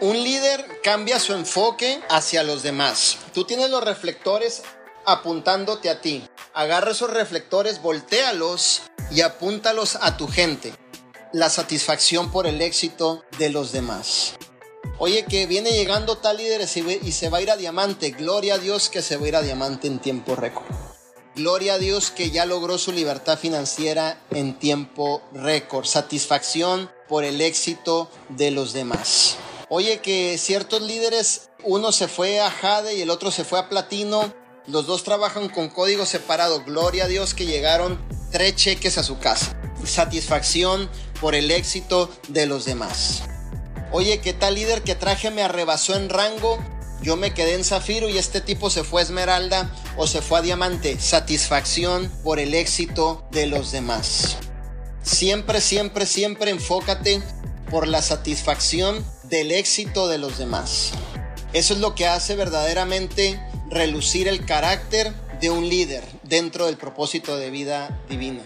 Un líder cambia su enfoque hacia los demás. Tú tienes los reflectores apuntándote a ti. Agarra esos reflectores, voltealos y apúntalos a tu gente. La satisfacción por el éxito de los demás. Oye, que viene llegando tal líder y se va a ir a diamante. Gloria a Dios que se va a ir a diamante en tiempo récord. Gloria a Dios que ya logró su libertad financiera en tiempo récord. Satisfacción por el éxito de los demás. Oye, que ciertos líderes, uno se fue a Jade y el otro se fue a Platino. Los dos trabajan con código separado. Gloria a Dios que llegaron tres cheques a su casa. Satisfacción por el éxito de los demás. Oye, ¿qué tal líder que traje me arrebasó en rango? Yo me quedé en zafiro y este tipo se fue a esmeralda o se fue a diamante. Satisfacción por el éxito de los demás. Siempre, siempre, siempre enfócate por la satisfacción del éxito de los demás. Eso es lo que hace verdaderamente relucir el carácter de un líder dentro del propósito de vida divina.